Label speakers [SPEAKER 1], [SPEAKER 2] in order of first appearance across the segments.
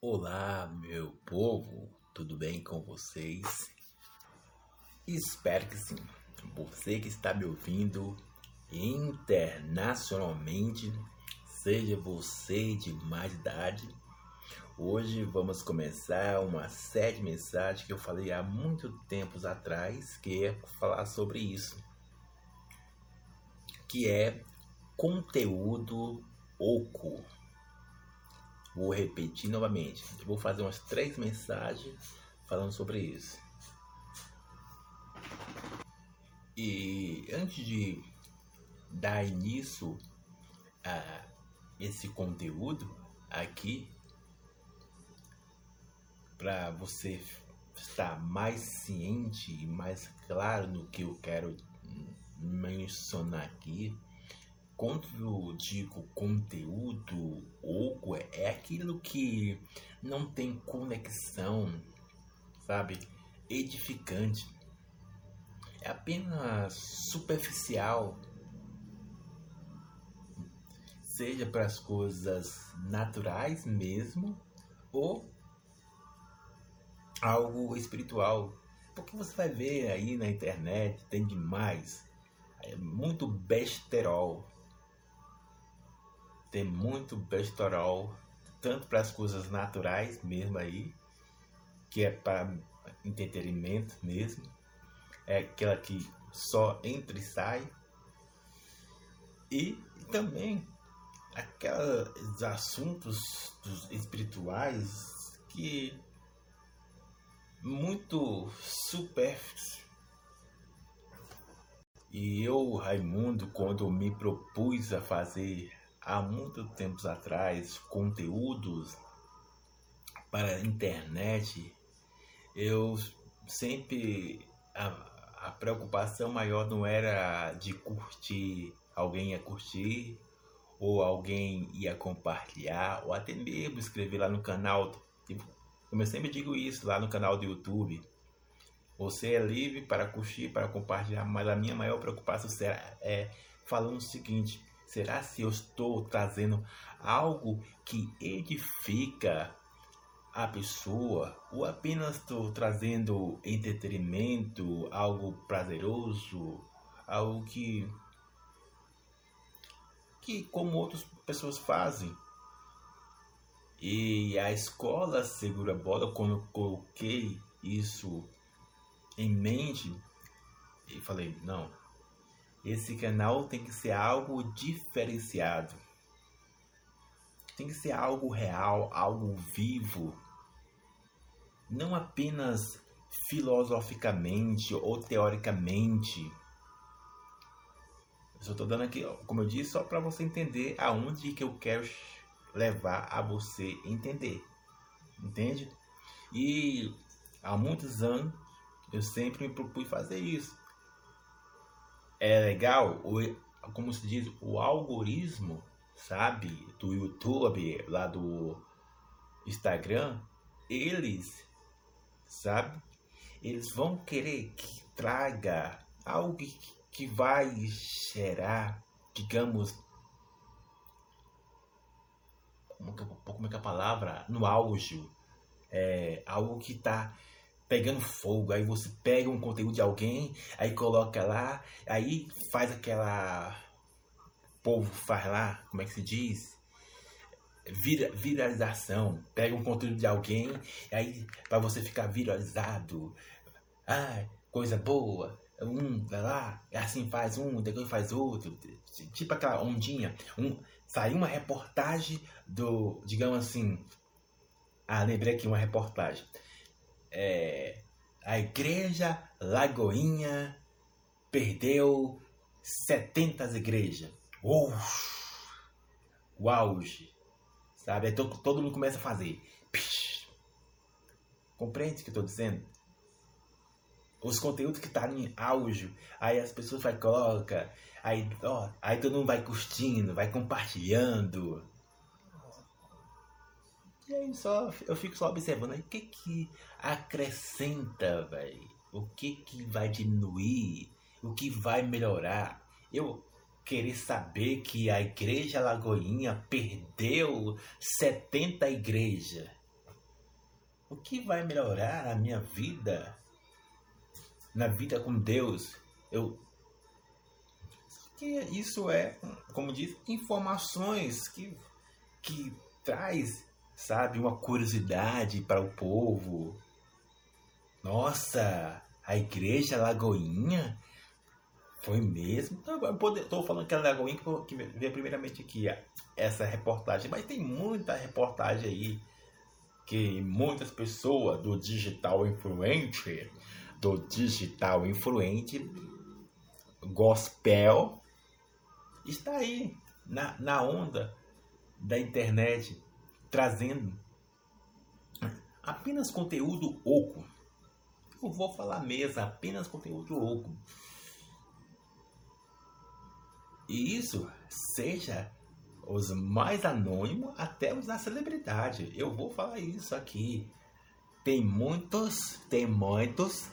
[SPEAKER 1] Olá, meu povo, tudo bem com vocês? Espero que sim. Você que está me ouvindo internacionalmente, seja você de mais idade, hoje vamos começar uma série de mensagens que eu falei há muito tempos atrás, que é falar sobre isso, que é conteúdo oco Vou repetir novamente. vou fazer umas três mensagens falando sobre isso. E antes de dar início a esse conteúdo aqui, para você estar mais ciente e mais claro no que eu quero mencionar aqui, eu digo conteúdo oco, é aquilo que não tem conexão, sabe? Edificante. É apenas superficial. Seja para as coisas naturais mesmo ou algo espiritual. Porque você vai ver aí na internet, tem demais. É muito besterol tem muito besterol, tanto para as coisas naturais mesmo aí, que é para entretenimento mesmo, é aquela que só entra e sai, e também aqueles assuntos espirituais que muito supérfluos. E eu, Raimundo, quando me propus a fazer há muito tempos atrás conteúdos para a internet, eu sempre a, a preocupação maior não era de curtir, alguém ia curtir, ou alguém ia compartilhar, ou até mesmo escrever lá no canal. Tipo, como eu sempre digo isso lá no canal do YouTube. Você é livre para curtir, para compartilhar, mas a minha maior preocupação é falando o seguinte: Será se eu estou trazendo algo que edifica a pessoa ou apenas estou trazendo entretenimento, algo prazeroso, algo que que como outras pessoas fazem? E a escola segura bola quando eu coloquei isso em mente e falei, não, esse canal tem que ser algo diferenciado. Tem que ser algo real, algo vivo. Não apenas filosoficamente ou teoricamente. Eu só estou dando aqui, como eu disse, só para você entender aonde que eu quero levar a você entender. Entende? E há muitos anos eu sempre me propus fazer isso é legal, o, como se diz, o algoritmo, sabe, do YouTube, lá do Instagram, eles, sabe, eles vão querer que traga algo que, vai gerar, digamos, como que, como é que é a palavra? No auge. É, algo que está pegando fogo. Aí você pega um conteúdo de alguém, aí coloca lá, aí faz aquela. O povo faz lá, como é que se diz? Vira, viralização. Pega um conteúdo de alguém, aí para você ficar viralizado. Ah, coisa boa. Um, vai lá, assim faz um, depois faz outro. Tipo aquela ondinha. Um, saiu uma reportagem do, digamos assim. Ah, lembrei aqui uma reportagem é, a igreja Lagoinha perdeu 70 igrejas. Uau! O auge. Sabe? Aí todo, todo mundo começa a fazer. Pish. Compreende o que eu estou dizendo? Os conteúdos que tá em auge, aí as pessoas vai coloca, aí, ó, aí todo mundo vai curtindo, vai compartilhando. Aí só, eu fico só observando aí o que que acrescenta, velho. O que que vai diminuir, o que vai melhorar. Eu querer saber que a igreja Lagoinha perdeu 70 igrejas. O que vai melhorar a minha vida? Na vida com Deus? Eu que isso é, como diz, informações que que traz, sabe, uma curiosidade para o povo. Nossa, a igreja Lagoinha foi mesmo? Estou falando que é Lagoinha que veio primeiramente aqui essa reportagem, mas tem muita reportagem aí que muitas pessoas do digital influente, do digital influente, gospel, está aí na, na onda da internet trazendo apenas conteúdo oco. Eu vou falar mesmo, apenas conteúdo oco. E isso seja os mais anônimos até os da celebridade. Eu vou falar isso aqui. Tem muitos, tem muitos,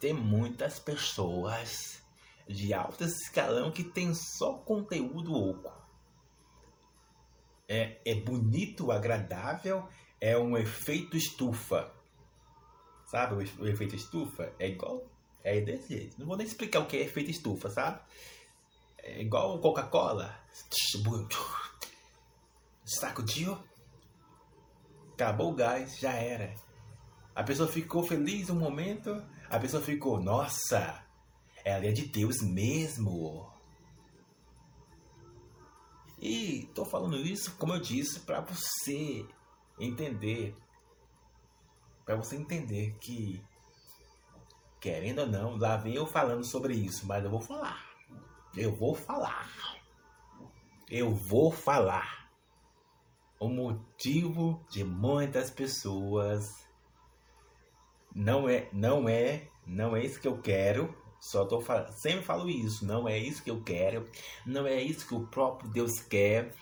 [SPEAKER 1] tem muitas pessoas de alto escalão que tem só conteúdo oco. É, é bonito, agradável, é um efeito estufa. Sabe o, o efeito estufa? É igual. É desse jeito. Não vou nem explicar o que é efeito estufa, sabe? É igual Coca-Cola. Sacudiu. Acabou o gás, já era. A pessoa ficou feliz um momento, a pessoa ficou, nossa, ela é de Deus mesmo. E tô falando isso, como eu disse, para você entender, para você entender que querendo ou não, lá vem eu falando sobre isso, mas eu vou falar. Eu vou falar. Eu vou falar. O motivo de muitas pessoas não é, não é, não é isso que eu quero. Só tô sempre falo isso, não é isso que eu quero, não é isso que o próprio Deus quer,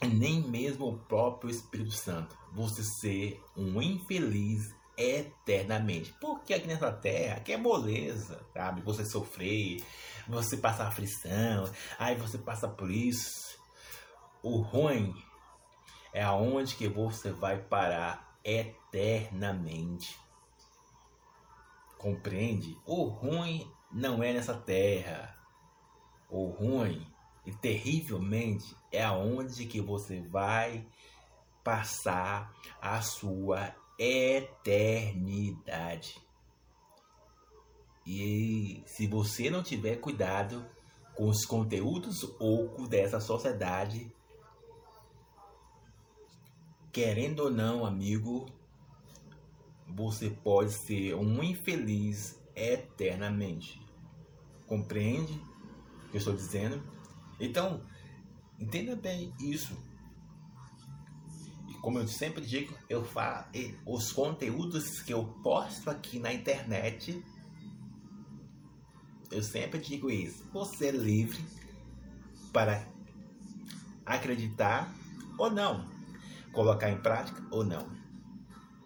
[SPEAKER 1] nem mesmo o próprio Espírito Santo. Você ser um infeliz eternamente. Porque aqui nessa terra, aqui é moleza, sabe? Você sofrer, você passa aflição, aí você passa por isso. O ruim é aonde que você vai parar eternamente. Compreende? O ruim não é nessa terra. O ruim e terrivelmente é aonde que você vai passar a sua eternidade. E se você não tiver cuidado com os conteúdos ocos dessa sociedade, querendo ou não, amigo, você pode ser um infeliz eternamente. Compreende o que eu estou dizendo? Então, entenda bem isso como eu sempre digo, eu falo, os conteúdos que eu posto aqui na internet, eu sempre digo isso. Você é livre para acreditar ou não, colocar em prática ou não.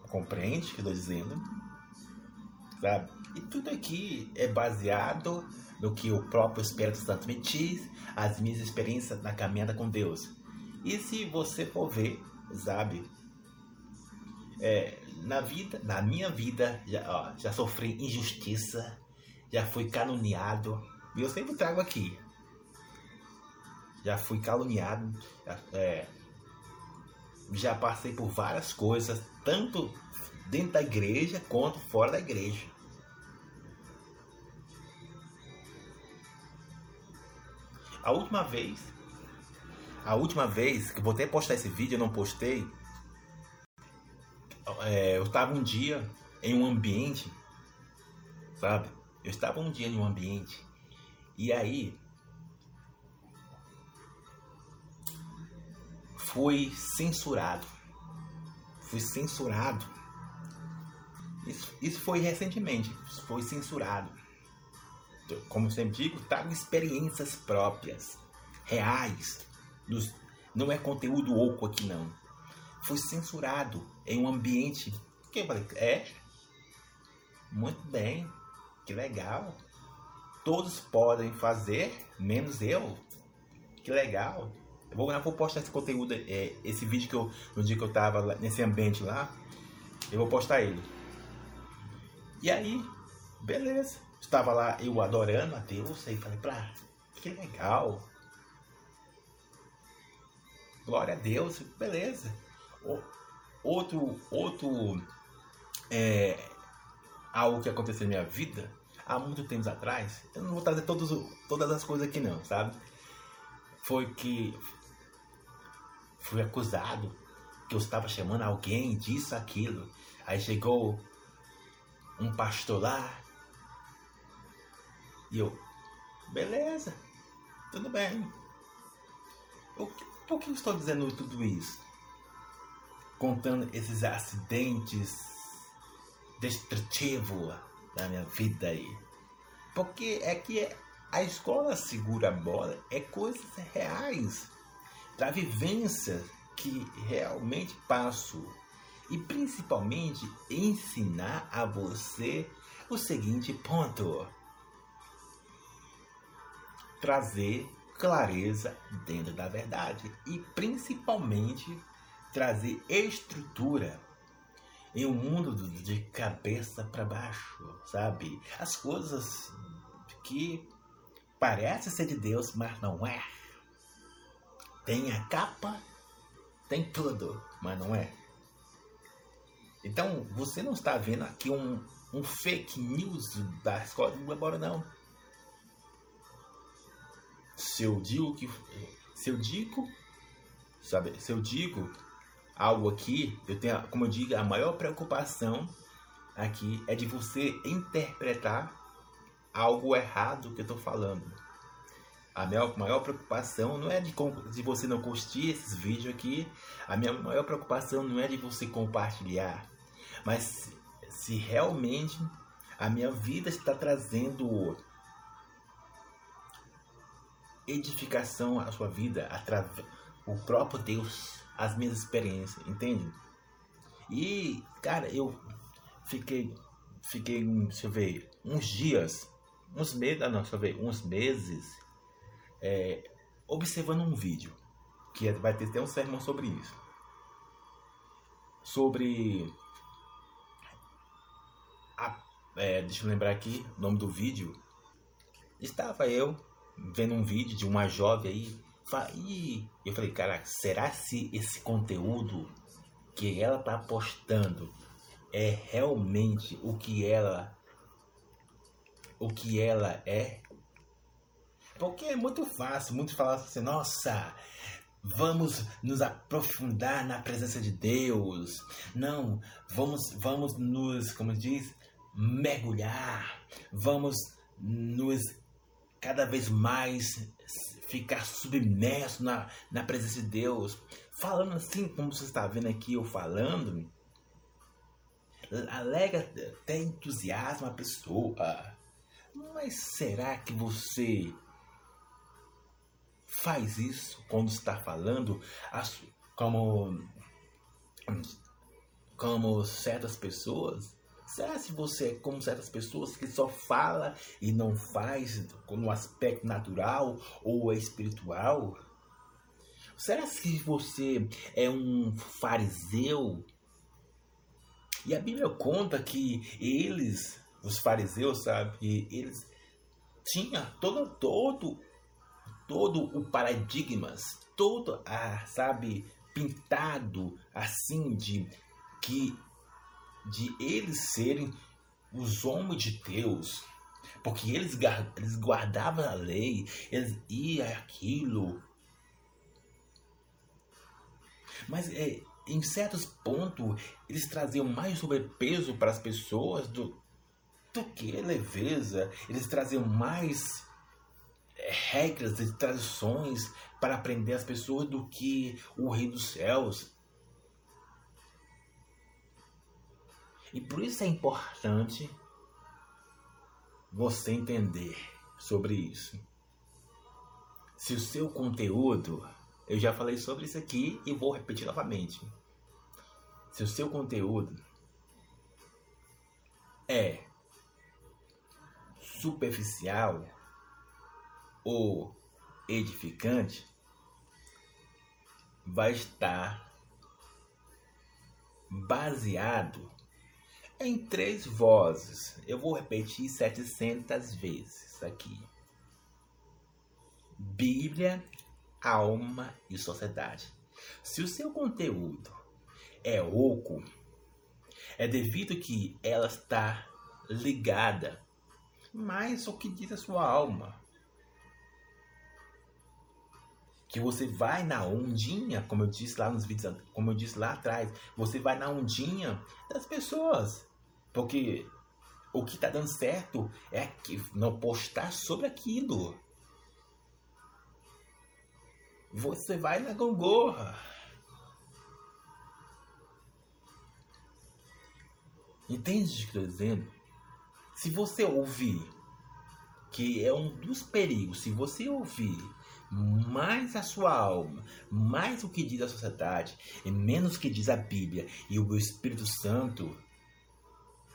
[SPEAKER 1] Compreende o que eu estou dizendo? Sabe? E tudo aqui é baseado no que o próprio Espírito Santo me diz, as minhas experiências na caminhada com Deus. E se você for ver, sabe? É, na vida, na minha vida, já, ó, já sofri injustiça, já fui caluniado. E eu sempre trago aqui. Já fui caluniado, é, já passei por várias coisas, tanto dentro da igreja quanto fora da igreja. A última vez a última vez que vou até postar esse vídeo, eu não postei. É, eu estava um dia em um ambiente, sabe? Eu estava um dia em um ambiente e aí fui censurado. Fui censurado. Isso, isso foi recentemente. Foi censurado. Como eu sempre digo, trago experiências próprias, reais, dos, não é conteúdo oco aqui não. Foi censurado em um ambiente. Que eu falei, é? Muito bem, que legal. Todos podem fazer, menos eu. Que legal. Eu vou, eu vou postar esse conteúdo, é, esse vídeo que eu, no dia que eu tava nesse ambiente lá. Eu vou postar ele. E aí, beleza. Estava lá eu adorando a Deus e falei, pra, que legal. Glória a Deus, beleza. Outro, outro é, algo que aconteceu na minha vida há muito tempo atrás. Eu não vou trazer todos, todas as coisas aqui não, sabe? Foi que fui acusado que eu estava chamando alguém disso, aquilo. Aí chegou um pastor lá e eu, beleza, tudo bem. por que eu estou dizendo tudo isso? Contando esses acidentes destrutivos da minha vida aí. Porque é que a escola segura a bola é coisas reais, da vivência que realmente passo. E principalmente ensinar a você o seguinte ponto trazer clareza dentro da verdade e principalmente trazer estrutura em um mundo de cabeça para baixo, sabe? As coisas que parece ser de Deus, mas não é. Tem a capa, tem tudo, mas não é. Então, você não está vendo aqui um, um fake news da escola de embora não se eu digo que se eu digo sabe se eu digo algo aqui eu tenho como eu digo a maior preocupação aqui é de você interpretar algo errado que eu estou falando a minha maior preocupação não é de, de você não curtir esses vídeos aqui a minha maior preocupação não é de você compartilhar mas se realmente a minha vida está trazendo edificação à sua vida através o próprio Deus, as minhas experiências, entende? E, cara, eu fiquei, fiquei, deixa eu ver, uns dias, uns meses, ah, não, deixa eu ver, uns meses, é, observando um vídeo, que é, vai ter até um sermão sobre isso. Sobre. A, é, deixa eu lembrar aqui o nome do vídeo. Estava eu vendo um vídeo de uma jovem aí. E eu falei, cara, será se esse conteúdo que ela tá postando é realmente o que ela o que ela é? Porque é muito fácil, muito falar assim, nossa, vamos nos aprofundar na presença de Deus. Não, vamos vamos nos, como diz, mergulhar. Vamos nos cada vez mais ficar submerso na, na presença de Deus. Falando assim, como você está vendo aqui eu falando, alega até entusiasmo a pessoa. Mas será que você faz isso quando está falando como, como certas pessoas? Será se você é como certas pessoas que só fala e não faz no aspecto natural ou espiritual? Será que você é um fariseu? E a Bíblia conta que eles, os fariseus, sabe, eles tinham todo, todo, todo o paradigmas, todo, a, sabe, pintado assim de que de eles serem os homens de Deus, porque eles, eles guardavam a lei, eles iam aquilo. Mas é, em certos pontos eles traziam mais sobrepeso para as pessoas do, do que leveza. Eles traziam mais regras e tradições para aprender as pessoas do que o Rei dos Céus. E por isso é importante você entender sobre isso. Se o seu conteúdo, eu já falei sobre isso aqui e vou repetir novamente. Se o seu conteúdo é superficial ou edificante, vai estar baseado em três vozes. Eu vou repetir 700 vezes aqui. Bíblia, alma e sociedade. Se o seu conteúdo é oco, é devido que ela está ligada mais ao que diz a sua alma. Que você vai na ondinha, como eu disse lá nos vídeos, como eu disse lá atrás, você vai na ondinha das pessoas. Porque o que está dando certo é que não postar sobre aquilo. Você vai na gongorra. Entende o que estou dizendo? Se você ouvir, que é um dos perigos, se você ouvir mais a sua alma, mais o que diz a sociedade, e menos o que diz a Bíblia e o Espírito Santo,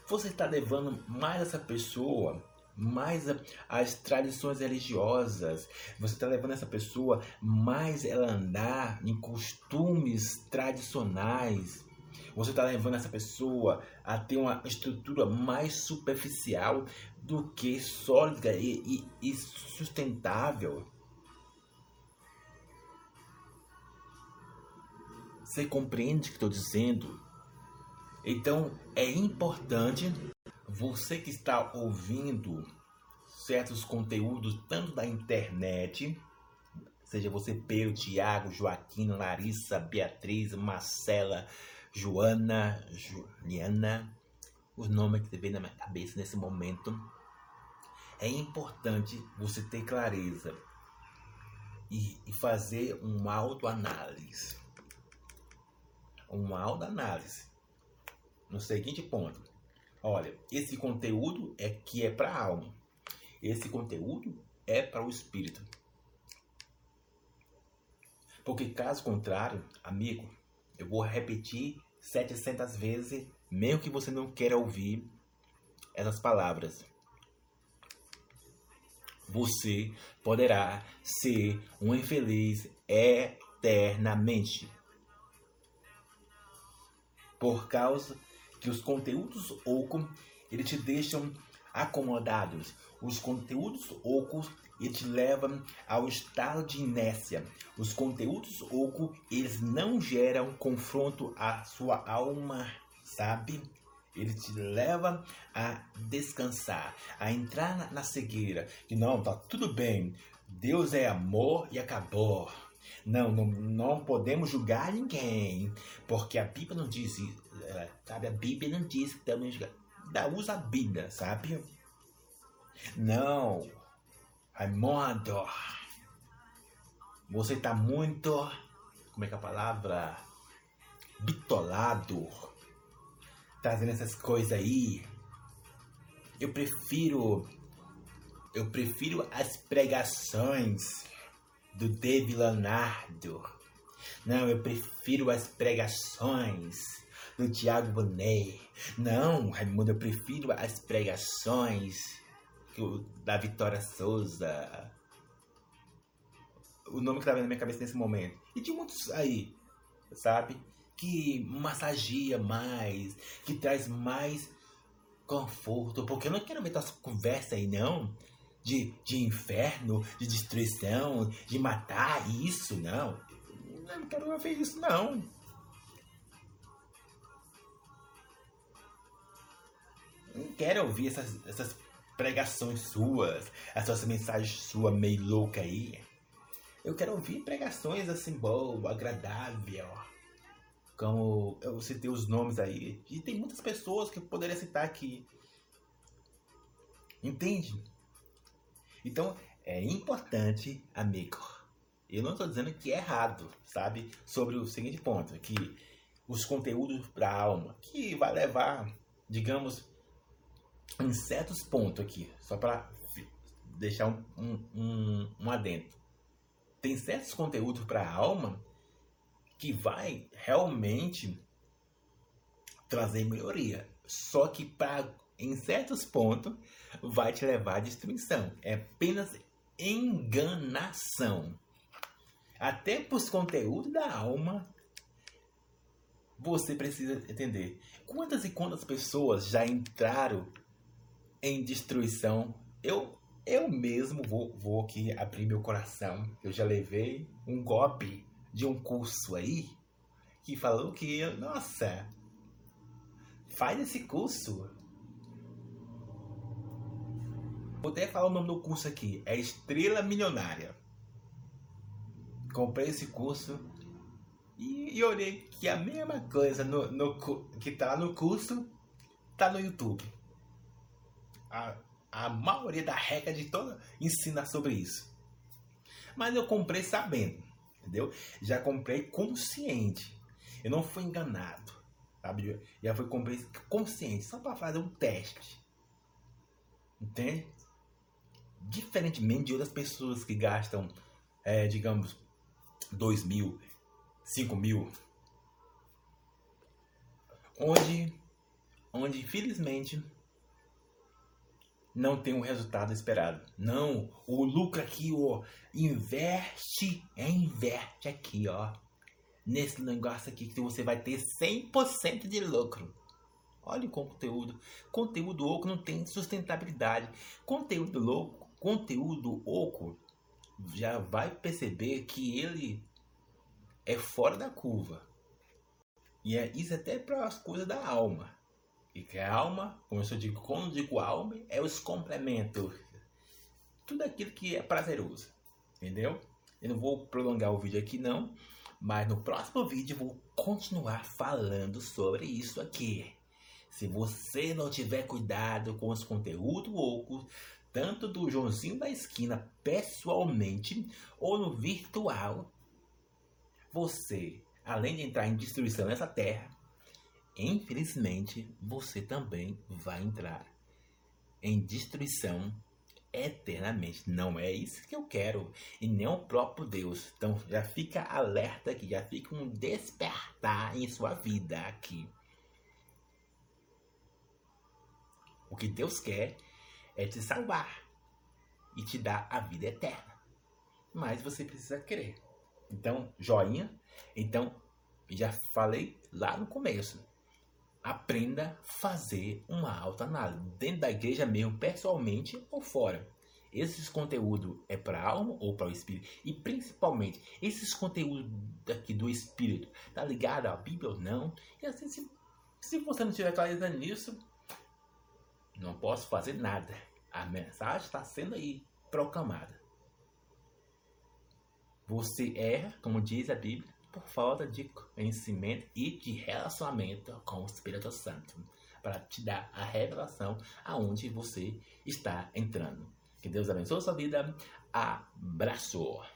[SPEAKER 1] você está levando mais essa pessoa mais as tradições religiosas. Você está levando essa pessoa mais ela andar em costumes tradicionais. Você está levando essa pessoa a ter uma estrutura mais superficial do que sólida e, e, e sustentável. Você compreende o que estou dizendo? Então é importante você que está ouvindo certos conteúdos, tanto da internet, seja você Pedro, Tiago, Joaquim, Larissa, Beatriz, Marcela, Joana, Juliana, os nomes que você vê na minha cabeça nesse momento. É importante você ter clareza e, e fazer uma autoanálise. Uma autoanálise. No seguinte ponto. Olha, esse conteúdo é que é para a alma. Esse conteúdo é para o espírito. Porque caso contrário, amigo, eu vou repetir 700 vezes, mesmo que você não queira ouvir essas palavras. Você poderá ser um infeliz eternamente. Por causa que os conteúdos oco, eles te deixam acomodados. Os conteúdos ocos eles te levam ao estado de inércia. Os conteúdos oco, eles não geram confronto à sua alma, sabe? Ele te leva a descansar, a entrar na, na cegueira. Que não, tá tudo bem. Deus é amor e acabou. Não, não, não podemos julgar ninguém, porque a Bíblia não diz, sabe? A Bíblia não diz que estamos da usa a Bíblia, sabe? Não, Raimundo, você tá muito, como é que é a palavra? Bitolado, trazendo essas coisas aí. Eu prefiro, eu prefiro as pregações do David Leonardo. Não, eu prefiro as pregações do Tiago Bonet. Não, Raimundo, eu prefiro as pregações da Vitória Souza. O nome que tá vendo na minha cabeça nesse momento. E de muitos aí, sabe? Que massageia mais, que traz mais conforto. Porque eu não quero ver essa conversa aí, não. De, de inferno, de destruição, de matar isso, não. Eu não quero ver isso, não. não quero ouvir essas, essas pregações suas, essas mensagens suas meio louca aí. Eu quero ouvir pregações assim, boa, agradável. Como eu citei os nomes aí. E tem muitas pessoas que eu poderia citar aqui. Entende? Então, é importante, amigo. Eu não estou dizendo que é errado, sabe? Sobre o seguinte ponto, que os conteúdos para a alma, que vai levar, digamos, em certos pontos aqui, só para deixar um, um, um, adentro. Tem certos conteúdos para a alma que vai realmente trazer melhoria. Só que pra, em certos pontos vai te levar à destruição. É apenas enganação. Até para os conteúdos da alma você precisa entender quantas e quantas pessoas já entraram em destruição. Eu, eu mesmo vou, vou aqui abrir meu coração. Eu já levei um golpe de um curso aí que falou que, nossa, faz esse curso. Vou até falar o nome do curso aqui. É Estrela Milionária. Comprei esse curso e, e olhei que a mesma coisa no, no, que tá no curso tá no YouTube. A, a maioria da regra de toda ensina sobre isso. Mas eu comprei sabendo, entendeu? Já comprei consciente. Eu não fui enganado, sabe? Já fui comprei consciente, só para fazer um teste. Entende? Diferentemente de outras pessoas que gastam, é, digamos, dois mil, 5 mil. Onde, onde infelizmente não tem o um resultado esperado. Não, o lucro aqui, ó, investe, é inverte aqui, ó. Nesse negócio aqui que você vai ter 100% de lucro. Olha o conteúdo. Conteúdo oco não tem sustentabilidade. Conteúdo louco, conteúdo oco, já vai perceber que ele é fora da curva. E é isso até para as coisas da alma. E que a alma, como eu digo, quando eu digo alma, é os complementos. Tudo aquilo que é prazeroso. Entendeu? Eu não vou prolongar o vídeo aqui não, mas no próximo vídeo vou continuar falando sobre isso aqui. Se você não tiver cuidado com os conteúdos loucos, tanto do Joãozinho da esquina pessoalmente ou no virtual, você, além de entrar em destruição nessa terra, infelizmente você também vai entrar em destruição eternamente. Não é isso que eu quero e nem o próprio Deus. Então já fica alerta aqui, já fica um despertar em sua vida aqui. O que Deus quer é te salvar e te dar a vida eterna. Mas você precisa crer. Então, joinha. Então, já falei lá no começo. Aprenda a fazer uma autoanálise. Dentro da igreja mesmo, pessoalmente ou fora. Esses conteúdos é para a alma ou para o espírito? E principalmente, esses conteúdos aqui do espírito, tá ligado à Bíblia ou não? E assim, se, se você não tiver clareza nisso, não posso fazer nada. A mensagem está sendo aí proclamada. Você erra, como diz a Bíblia, por falta de conhecimento e de relacionamento com o Espírito Santo, para te dar a revelação aonde você está entrando. Que Deus abençoe a sua vida. Abraço!